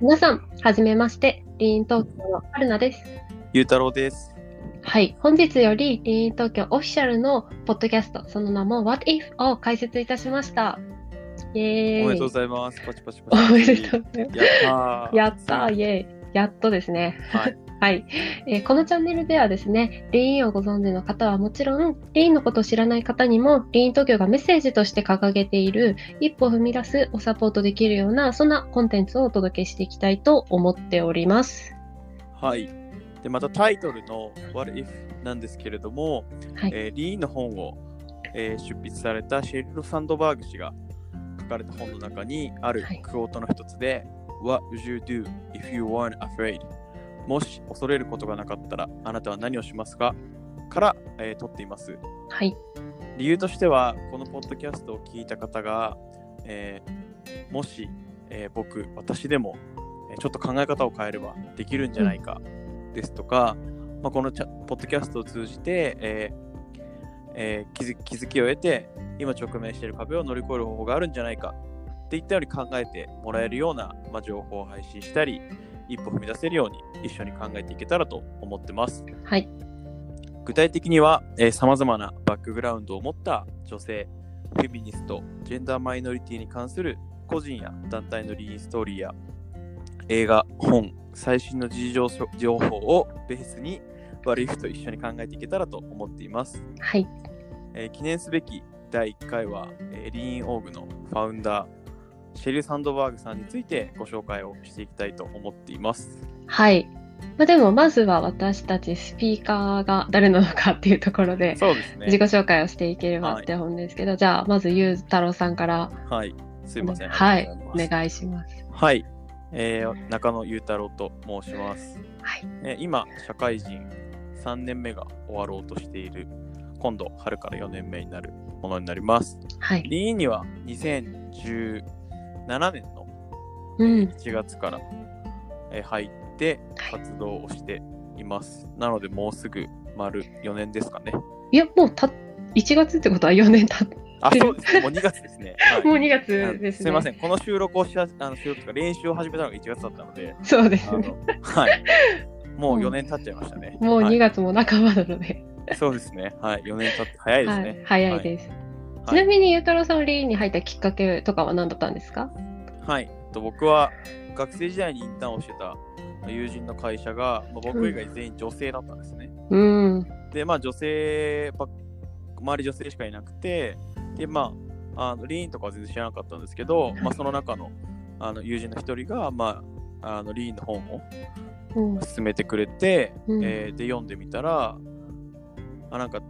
皆さん、はじめまして、リーン東京の春菜です。ゆうたろうです。はい、本日よりリーン東京オフィシャルのポッドキャスト、その名も What If を開設いたしました。イエーイ。おめでとうございます。パチパチパチ。おめでとうございます。やったー。やったー、イエーイ。やっとですね。はい。はい、えーこのチャンネルではですね、リーンをご存知の方はもちろん、リーンのことを知らない方にも、リーン東京がメッセージとして掲げている、一歩踏み出すをサポートできるような、そんなコンテンツをお届けしていきたいと思っております。はい。で、またタイトルの What If なんですけれども、はいえーリーンの本を、えー出筆されたシェリル・サンドバーグ氏が書かれた本の中にあるはいクオートの一つで、What would you do if you weren't afraid? もし恐れることがなかったらあなたは何をしますか？から、えー取っています。はい。理由としては、このポッドキャストを聞いた方が、えーもし、えー僕、私でも、えーちょっと考え方を変えればできるんじゃないかですとか、まあ、このポッドキャストを通じて、えーえー気づ気づきを得て、今直面している壁を乗り越える方法があるんじゃないかっていったように考えてもらえるような、まあ、情報を配信したり、一歩踏み出せるように一緒に考えていけたらと思ってます。はい。具体的にはさまざまなバックグラウンドを持った女性、フェミニスト、ジェンダーマイノリティに関する個人や団体のリーンストーリーや映画、本、最新の時事情情報をベースにワリフと一緒に考えていけたらと思っています。はい。えー記念すべき第1回は、えーリーンオーグのファウンダー、シェリル・サンドバーグさんについてご紹介をしていきたいと思っています。はい。まあ、でも、まずは私たちスピーカーが誰なのかっていうところで、そうですね。自己紹介をしていければって思うんですけど、じゃあ、まず、ゆうたろうさんから、はい。すいません。はいお願いします。はい、えー中野裕太郎と申します、はい。えー今、社会人3年目が終わろうとしている、今度、春から4年目になるものになります。はい。リーンには2017年のうん。1月から、えー入ってはい活動をしています。なので、もうすぐ丸4年ですかね。いや、もうた、1月ってことは4年経っあ、てるそうですね。もう2月ですね。はいもう2月あですね。すいません。この収録をしあの収録とか練習を始めたのが1月だったので、そうですあね。のはい。もう4年経っちゃいましたね。もう2はい月も半ばなので、そうですね。はい。4年経って早いですはねい。、早いです。はい。ちなみに、ゆうたろうさん、リーンに入ったきっかけとかは何だったんですか？はい。と僕は学生時代にインターンをしてた友人の会社が、まあ、僕以外全員女性だったんですね。うん。で、まあ女性周り女性しかいなくて、で、まあ、あのリーンとかは全然知らなかったんですけど、まあその中のあの友人の一人が、まあ、あのリーンの本をうん。勧めてくれて、うんえーで読んでみたらあなんか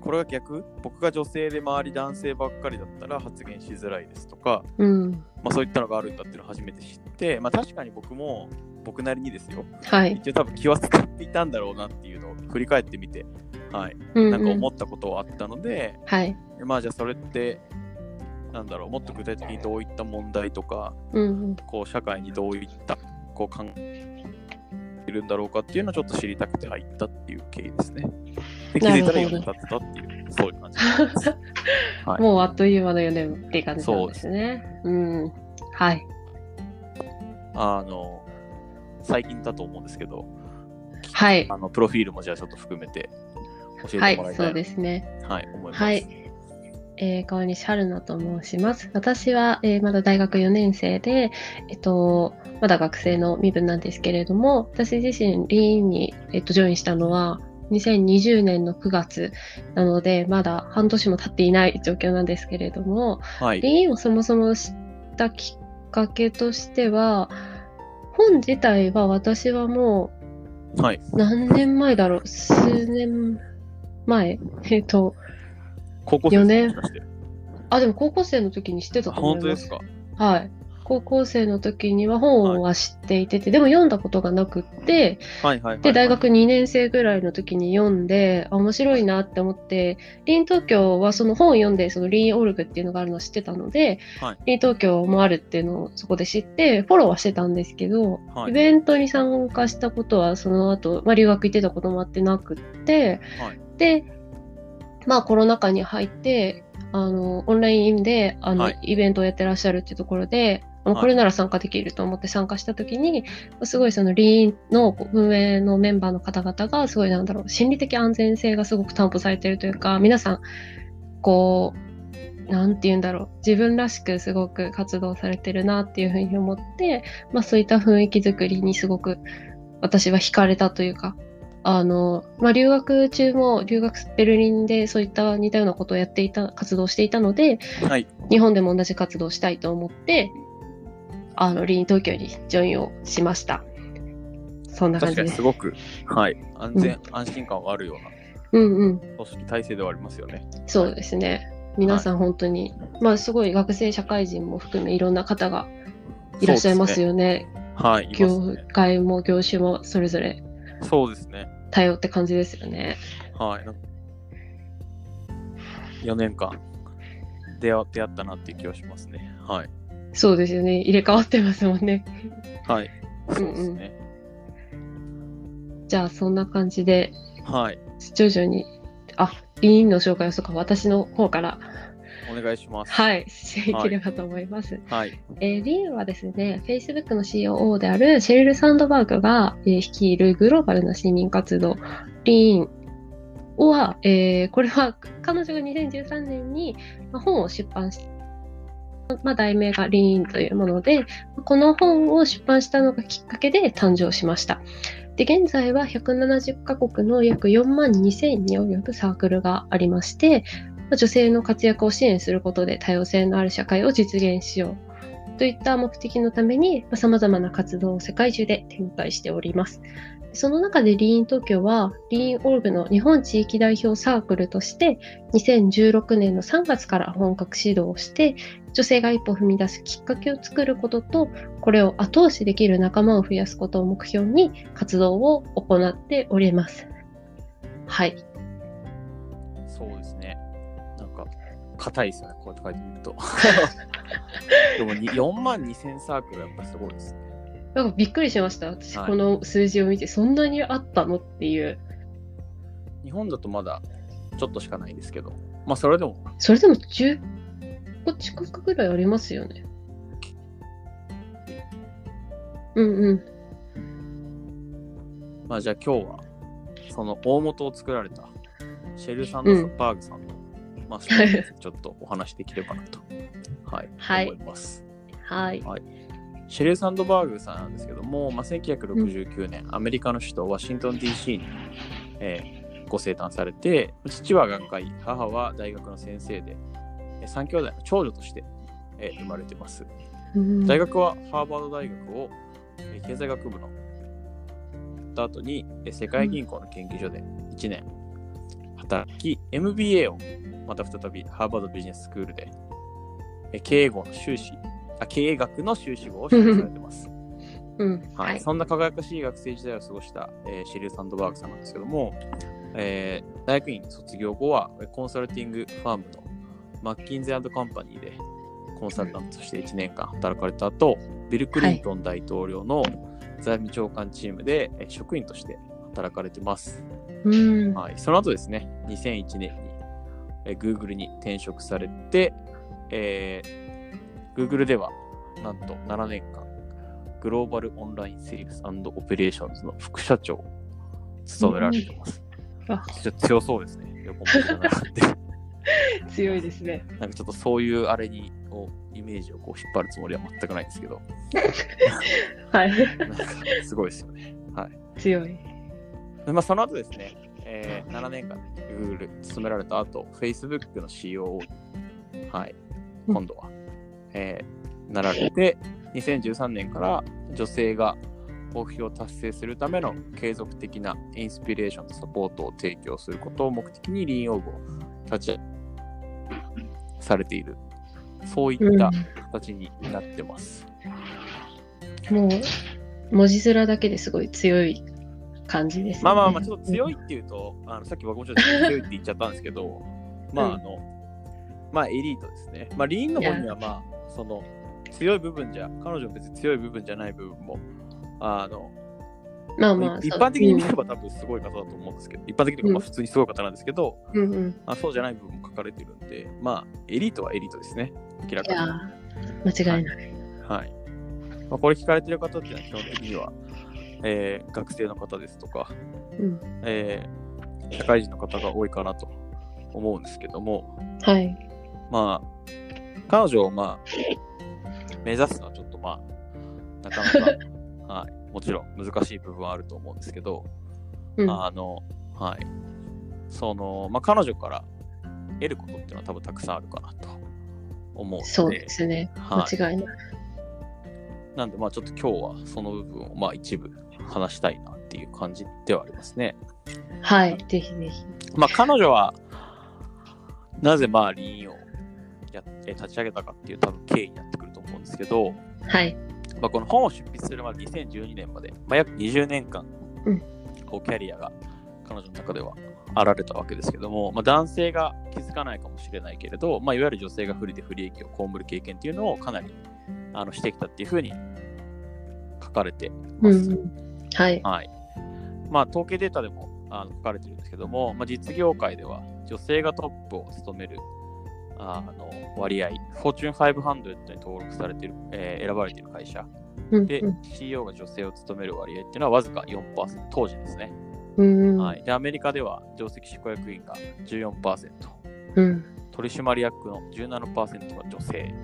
これが逆？僕が女性で周り男性ばっかりだったら発言しづらいですとか、うん。まあ、そういったのがあるんだっていうのを初めて知って、まあ、確かに僕も僕なりにですよはい。一応多分気は使っていたんだろうなっていうのを振り返ってみて、はい、うんなんか思うんったことはあったので、はい。まあじゃあそれってなんだろうもっと具体的にどういった問題とかうん。こう社会にどういったこう考えいるんだろうかっていうのをちょっと知りたくて入ったっていう経緯ですね。で気づいたら4年経ってたっていう、そういう感じです。はいもうあっという間の4年っていう感じなんですね。うん。はい。あの、最近だと思うんですけど、はい。あのプロフィールもじゃあちょっと含めて教はいえてもらい、たいなそうですね。はい、思います。はい。えー、川西春菜と申します。私は、えーまだ大学4年生で、えっと、まだ学生の身分なんですけれども、私自身、リーンに、えっと、ジョインしたのは、2020年の9月なので、まだ半年も経っていない状況なんですけれども、はい。リーンをそもそも知ったきっかけとしては、本自体は私はもはい。う何年前だろう？数年前？えっと、高校生4年？あ、でも高校生の時に知ってたあと思います。本当ですか？はい。高校生の時には本は知っていてて、でも読んだことがなくって、はいはいはい。で、大学2年生ぐらいの時に読んで、あ面白いなって思って、リーン東京はその本を読んで、そのリーンオルグっていうのがあるのを知ってたので、はい。ン東京もあるっていうのをそこで知って、フォローはしてたんですけど、はい。イベントに参加したことはその後、まあ、留学行ってたこともあってなくって、はい。で、まあコロナ禍に入って、あの、オンラインで、あの、はい。イベントをやってらっしゃるっていうところで、これなら参加できると思って参加したときに、すごいそのリーンの運営のメンバーの方々が、すごいなんだろう、心理的安全性がすごく担保されているというか、皆さん、こう、なんて言うんだろう、自分らしくすごく活動されてるなっていうふうに思って、まあそういった雰囲気づくりにすごく私は惹かれたというか、あの、まあ、留学中も留学ベルリンでそういった似たようなことをやっていた、活動していたので、はい。日本でも同じ活動をしたいと思って、あの、リーン東京にジョインをしました。そんな感じですす。にごく、はい。安全、安心感はあるようなうんうん。組織体制ではありますよね。そうですね。皆さん本当に、まあすごい学生社会人も含めいろんな方がいらっしゃいますよ。よね。はい。業ね。界も業種もそれぞれそうですね。多様って感じですよね。はい。4年間出会出会ったなっていう気がしますね。はい。そうですよね。入れ替わってますもんね。はい。そうですね。じゃあそんな感じではい。徐々に、あ、リーンの紹介をそうか、私の方から、お願いします。はい、していければと思います。はい。えーリーンはですね、Facebook の COO であるシェリル・サンドバーグが、えー率いるグローバルな市民活動、リーンは、えーこれは彼女が2013年に、まあ本を出版しまあ、題名がリーンというもので、この本を出版したのがきっかけで誕生しました。で、現在は170カ国の約4万2000に及ぶサークルがありまして、女性の活躍を支援することで多様性のある社会を実現しようといった目的のために、まあ様々な活動を世界中で展開しております。その中でリーン東京は、リーンオルグの日本地域代表サークルとして、2016年の3月から本格指導をして、女性が一歩踏み出すきっかけを作ることと、これを後押しできる仲間を増やすことを目標に活動を行っております。はい。そうですね。なんか、硬いですよね。こうやって書いてみると。でもに4万2000サークルやっぱすごいですね。なんかびっくりしました。私、はいこの数字を見て、そんなにあったのっていう。日本だとまだちょっとしかないですけど、まあそれでも、それでも10個近くぐらいありますよね。うんうん。まあじゃあ今日は、その大元を作られたシェル・サンドバーグさんの、まあそれにちょっとお話できればなと、はい、はい思います。はい。シェル・サンドバーグさんなんですけども、まあ、1969年、アメリカの首都ワシントン DC に、えーご生誕されて、父は学会、母は大学の先生で、えー三兄弟の長女として、えー生まれてます。うん大学はハーバード大学を、えー経済学部のった後に、えー世界銀行の研究所で1年働き、MBA をまた再びハーバードビジネススクールで、えー経営語の修士あ、経営学の修士号を取得されてます。うん。はいはい。そんな輝かしい学生時代を過ごした、えーシェリル・サンドバーグさんなんですけども、えー大学院卒業後はコンサルティングファームのマッキンゼーカンパニーでコンサルタントとして1年間働かれた後、ビル・クリントン大統領の財務長官チームでえー職員として働かれてます。うん。はい、その後ですね、2001年に、えー Google に転職されて、えー Google ではなんと7年間、 Global Online Sales Operations の副社長を務められてます。あちょっと強そうですね、横文字が並んで。強いですね。なんかちょっとそういうあれに、をイメージをこう引っ張るつもりは全くないんですけど、はい。なんかすごいですよね。はい。強い。でまあ、その後ですね、えー7年間 Google 勤められた後、Facebook の COO に、はい、うん今度は、えーなられて、2013年から女性が目標を達成するための継続的なインスピレーションとサポートを提供することを目的にリーンオーグを立ち上げされている、そういった形になってます。もう、文字面だけですごい強い感じです、ね。まあまあまあ、ちょっと強いっていうと、あのさっき僕もちょっと強いって言っちゃったんですけど、まああの、まあエリートですね。まあリーンの方にはまあ、その強い部分じゃ、彼女別に強い部分じゃない部分も、あの、まあまあ、一般的に見れば多分すごい方だと思うんですけど、一般的にうんまあ普通にすごい方なんですけど、うんうん。あそうじゃない部分も書かれてるんで、まあ、エリートはエリートですね。明らかいやに。ー、間違いない。はい。まあ、これ聞かれてる方っていうのは基本的には、えー学生の方ですとか、うん。えー社会人の方が多いかなと思うんですけども、はい。まあ、彼女をまあ、目指すのはちょっとまあ、なかなか、はい、もちろん難しい部分はあると思うんですけど、うん。あの、はい。その、まあ、彼女から得ることっていうのは多分たくさんあるかなと思うので、そうですね。はい。間違いない。なんで、まあちょっと今日はその部分をまあ一部話したいなっていう感じではありますね。はい。ぜひぜひ。まあ彼女は、なぜまあリーンをやって立ち上げたかっていう多分経緯になってくると思うんですけど、はい。まあ、この本を執筆するまで2012年まで、まあ、約20年間、うんこうキャリアが彼女の中ではあられたわけですけども、まあ、男性が気づかないかもしれないけれど、まあ、いわゆる女性が不利で不利益を被る経験っていうのをかなりあのしてきたっていうふうに書かれてます。うんうん。はい。はい。まあ、統計データでもあの書かれてるんですけども、まあ、実業界では女性がトップを務めるあの割合、Fortune 500に登録されている、えー選ばれている会社で、うんうん CEO が女性を務める割合っていうのはわずか4%、当時ですね。うん。はい、で、アメリカでは上席執行役員が14%、うん。取締役の17%が女性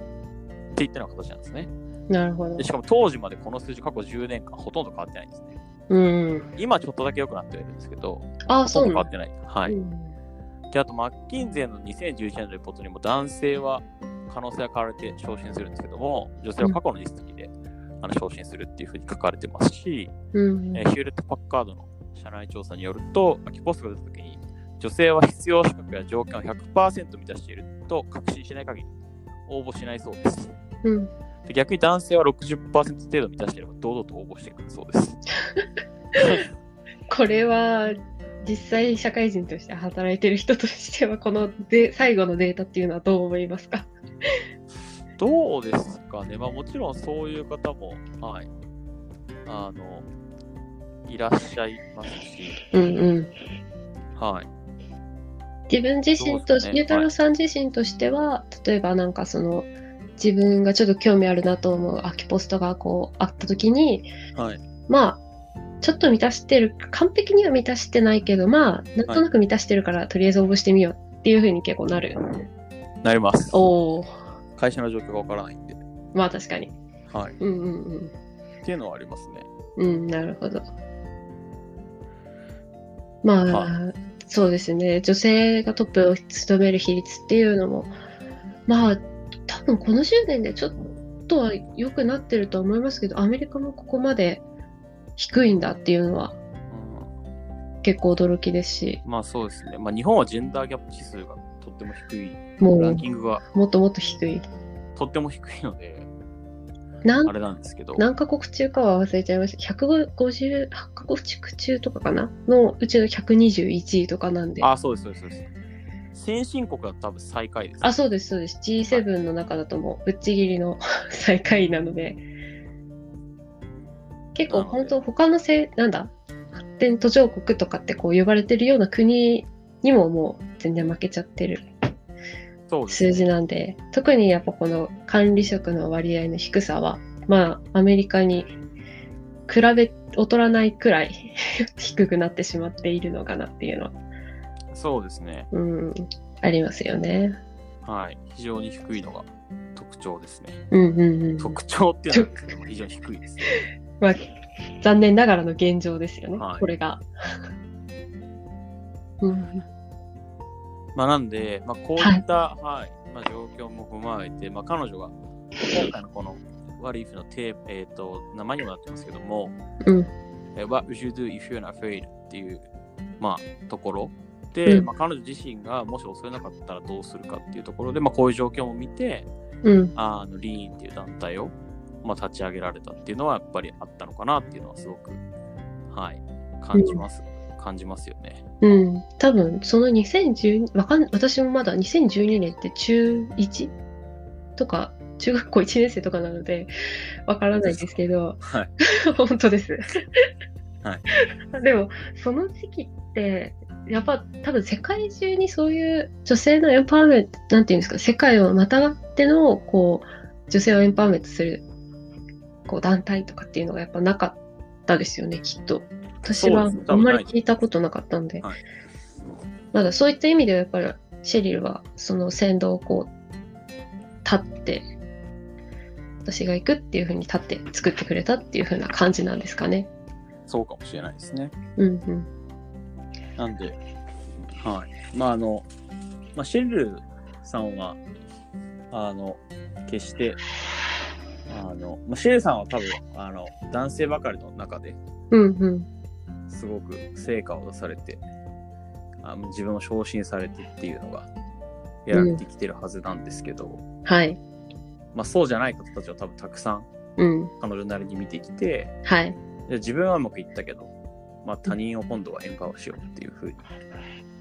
っていったような形なんですね。なるほどで。しかも当時までこの数字過去10年間ほとんど変わってないんですね。うん。今ちょっとだけ良くなってはいるんですけど、あ、んど変わってない。はい。うんで、あと、マッキンゼーの2011年のレポートにも男性は可能性が変われて昇進するんですけども、女性は過去の実績で、あの昇進するっていうふうに書かれてますし、うん。えーヒューレット・パッカードの社内調査によると、空きポストが出たときに、女性は必要資格や条件を100%満たしていると確信しない限り応募しないそうです。うん。で逆に男性は60%程度満たしていれば堂々と応募してくるそうです。これは、実際社会人として働いてる人としては、こので最後のデータっていうのはどう思いますか？どうですかね、まあ、もちろんそういう方も、はい、あの、いらっしゃいますし、うんうん。はい。自分自身と、ね？ゆうたろうさん自身としては、例えばなんかその、自分がちょっと興味あるなと思う空きポストがこうあった時に、はい。まあ、ちょっと満たしてる、完璧には満たしてないけど、まあ、なんとなく満たしてるから、とりあえず応募してみようっていうふうに結構なる。なります。おお、会社の状況がわからないんで。まあ確かに。はい。うんうんうん。っていうのはありますね。うん、なるほど。まあ、はそうですね。女性がトップを務める比率っていうのも、まあ、多分この10年でちょっとは良くなってると思いますけど、アメリカもここまで低いんだっていうのはうん、結構驚きですし、まあそうですね。まあ日本はジェンダーギャップ指数がとっても低い、もうランキングがもっともっと低い。とっても低いので、なんあれなんですけど、何カ国中かは忘れちゃいました。158カ国中とかかな？のうちの121位とかなんで。あ、そうです、そうです、そうです。先進国は多分最下位です。あ、そうです、そうです。G7 の中だともう、ぶっちぎりの 最下位なので、結構本当他のせい、なんだ、発展途上国とかってこう呼ばれてるような国にももう全然負けちゃってる。数字なんで、特にやっぱこの管理職の割合の低さは、まあ、アメリカに比べ、劣らないくらい 低くなってしまっているのかなっていうのは、そうですね。うん、ありますよね。はい。非常に低いのが特徴ですね。うんうんうん。特徴っていうのは非常に低いですね。まあ、残念ながらの現状ですよね、はい。これが。うん、まあなんで、まあこういった、はい、まあ状況も踏まえて、まあ彼女が今回のこの What if のテーマ、えっ、と、名前にもなってますけども、うん。えー What would you do if you're not afraid? っていう、まあ、ところ。で、うん。まあ、彼女自身がもし恐れなかったらどうするかっていうところで、まあ、こういう状況も見て、うん、あのリーンっていう団体を、まあ、立ち上げられたっていうのはやっぱりあったのかなっていうのはすごく、はい、感じます。感じますよね。うん。多分、その2012、わかん、私もまだ2012年って中 1? とか、中学校1年生とかなので、わからないんですけど、はい。本当です。はい。でも、その時期って、やっぱ多分世界中にそういう女性のエンパワーメント、なんていうんですか、世界をまたがっての、こう、女性をエンパワーメントする、こう、団体とかっていうのがやっぱなかったですよね、きっと。私はあんまり聞いたことなかったんで。はいまだそういった意味ではやっぱりシェリルはその先導をこう、立って、私が行くっていう風に立って作ってくれたっていう風な感じなんですかね。そうかもしれないですね。うんうん。なんで、はい。まあ、あの、まあ、シェルさんは、あの、決して、あの、まあ、シさんは多分、あの、男性ばかりの中でうんうん。すごく成果を出されて、あの自分を昇進されてっていうのが、やられてきてるはずなんですけど、はい。まあ、そうじゃない方たちを多分たくさんうん。彼女なりに見てきて、はい。で自分はうまくいったけど、まあ、他人を今度はエンパワーしようっていうふうに、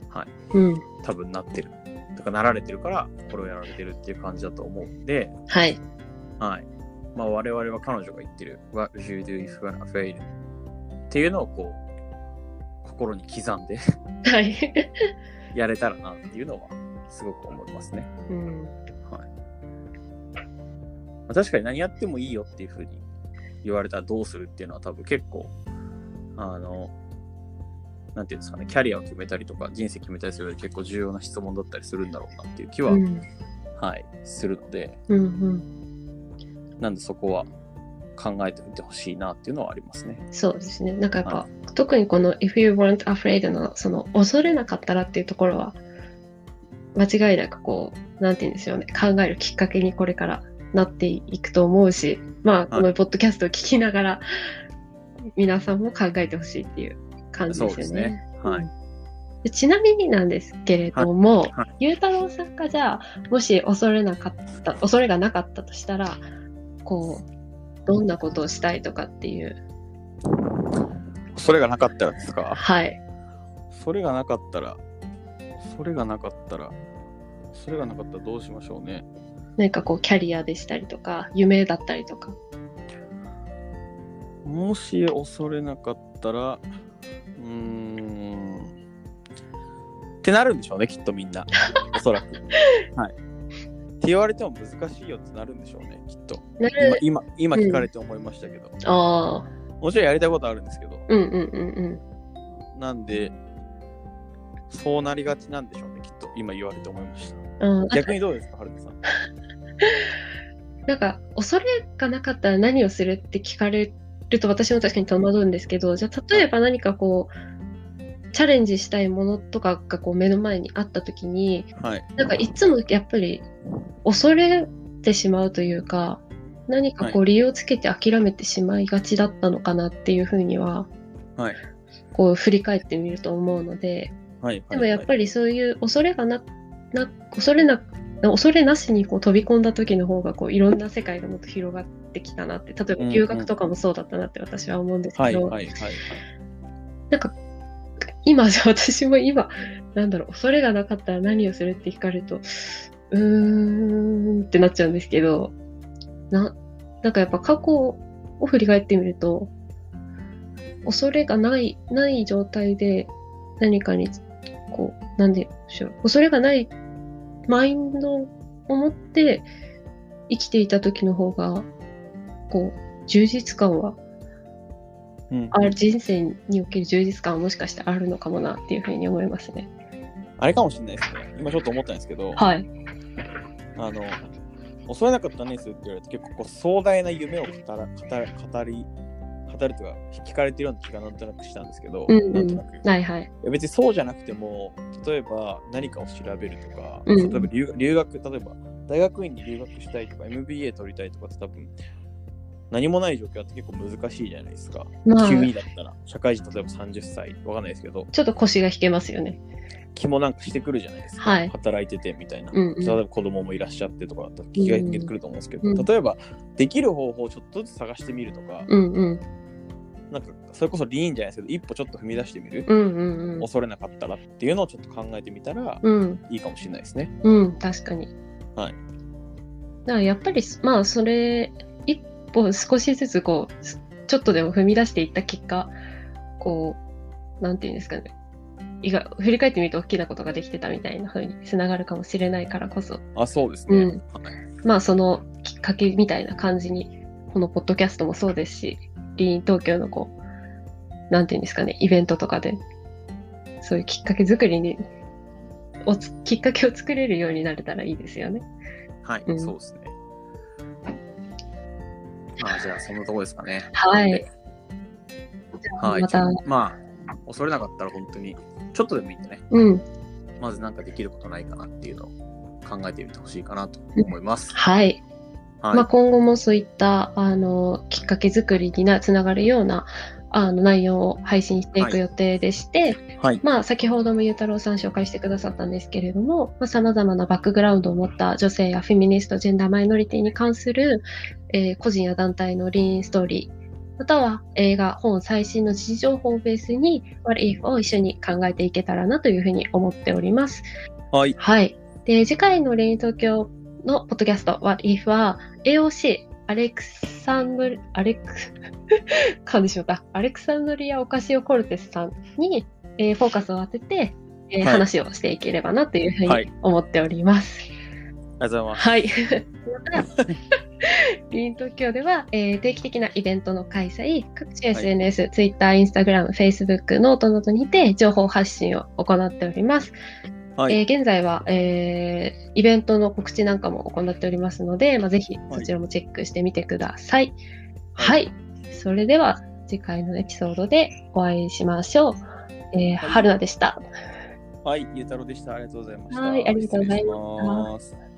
はい。うん。多分なってる。とかなられてるから、これをやられてるっていう感じだと思うんで、はい。はい。まあ我々は彼女が言ってる What would you do if you were afraid? っていうのをこう、心に刻んではい。やれたらなっていうのはすごく思いますね。うん。はい。まあ、確かに何やってもいいよっていうふうに言われたらどうするっていうのは多分結構、あの、なんていうんですかね、キャリアを決めたりとか人生決めたりする上で結構重要な質問だったりするんだろうなっていう気は、うん。はい、するので、うんうん。なんでそこは考えてみてほしいなっていうのはありますね。そうですね。なんかやっぱ、は特にこの If you weren't afraid のその恐れなかったらっていうところは、間違いなくこう、なんて言うんですよね。考えるきっかけにこれからなっていくと思うし、まあ、このポッドキャストを聞きながら、皆さんも考えてほしいっていう感じですよね。ですね。はい。でちなみになんですけれども、はいはいゆうたろうさんがじゃあ、もし恐れなかった、恐れがなかったとしたら、こう、どんなことをしたいとかっていう。それがなかったらですか？はい。それがなかったら、それがなかったら、それがなかったらどうしましょうね。何かこう、キャリアでしたりとか、夢だったりとか。もし恐れなかったら、うーん。ってなるんでしょうね、きっとみんな。おそらく。はい。って言われても難しいよってなるんでしょうね、きっと。なる今、今、今聞かれて思いましたけど。ああ、もちろんやりたいことあるんですけど。うんうんうんうん。なんで、そうなりがちなんでしょうね、きっと。今言われて思いました。うん、逆にどうですか、はるかさん。なんか、恐れがなかったら何をするって聞かれると私も確かに戸惑うんですけど、じゃあ例えば何かこう、チャレンジしたいものとかがこう目の前にあった時に、はい。なんかいつもやっぱり恐れてしまうというか、何かこう理由をつけて諦めてしまいがちだったのかなっていうふうには、はい。こう振り返ってみると思うので、はい。でもやっぱり。りそういう恐れがな、な、恐れな、恐れなしにこう飛び込んだ時の方がこういろんな世界がもっと広がってきたなって、例えば留学とかもそうだったなって私は思うんですはい。けど、はい。はい。なんか今じゃ私も今、なんだろう、恐れがなかったら何をするって聞かれると、うーんってなっちゃうんですけど、な、なんかやっぱ過去を振り返ってみると、恐れがない、ない状態で何かに、こう、なんでしょう、恐れがないマインドを持って生きていた時の方が、こう、充実感はうんある人生における充実感はもしかしてあるのかもなっていうふうに思いますね。あれかもしれないですね。今ちょっと思ったんですけど、はい。あの、恐れなかったら何するって言われて結構こう壮大な夢を語ら語り、語るとか聞かれてるような気がなんとなくしたんですけど、うんうんなんとなく。いはいはい。や別にそうじゃなくても、例えば何かを調べるとか、うん例えば留留学、例えば大学院に留学したいとか、MBA 取りたいとかって多分、何もない状況って結構難しいじゃないですか。まあ、急にだったら、社会人例えば30歳、わかんないですけど、ちょっと腰が引けますよね。気もなんかしてくるじゃないですか。はい働いててみたいな。うんうん例えば子供もいらっしゃってとかだったら気が引けてくると思うんですけど、うん例えばできる方法をちょっとずつ探してみるとか、うんうん。なんかそれこそリーンじゃないですけど、一歩ちょっと踏み出してみる、うんうんうん。恐れなかったらっていうのをちょっと考えてみたらうん。いいかもしれないですね。うん。確かに。はい。だからやっぱり、まあ、それ、一歩少しずつこう、ちょっとでも踏み出していった結果、こう、なんていうんですかね。意外振り返ってみると大きなことができてたみたいな風につながるかもしれないからこそ、あ、そうですね。うんはいまあそのきっかけみたいな感じに、このポッドキャストもそうですし、リーン東京のこう、なんていうんですかね、イベントとかで、そういうきっかけ作りに、おつきっかけを作れるようになれたらいいですよね。はい、うんそうですね。まあ、じゃあ、そんなとこですかね。はい。はい。また、まあ、恐れなかったら本当に、ちょっとでもいいんでね、うん。まずなんかできることないかなっていうのを考えてみてほしいかなと思います。はい。はい。まあ、今後もそういった、あの、きっかけ作りになつながるような、あの、内容を配信していく予定でして、はい。まあ、先ほどもゆうたろうさん紹介してくださったんですけれども、まあ、様々なバックグラウンドを持った女性やフェミニスト、ジェンダーマイノリティに関する、えー個人や団体のリーンストーリー、または映画、本、最新の時事情報をベースに、What If を一緒に考えていけたらなというふうに思っております。はい。はい。で、次回のレイン東京のポッドキャスト、What If は、AOC、アレクサンドリ、アレク、噛んでしまった。アレクサンドリア・オカシオ・コルテスさんに、えーフォーカスを当てて、えーはい話をしていければなというふうはいに思っております。ありがとうございます。はい。Lean In Tokyo では、えー定期的なイベントの開催、各種 SNS、Twitter、Instagram、Facebook、 note などにて情報発信を行っております。はい。えー現在は、えーイベントの告知なんかも行っておりますので、まあ、ぜひそちらもチェックしてみてください。は。はいそれでは次回のエピソードでお会いしましょう。えー、はい春菜でした。はい。ゆうたろうでした。ありがとうございました。はいありがとうございます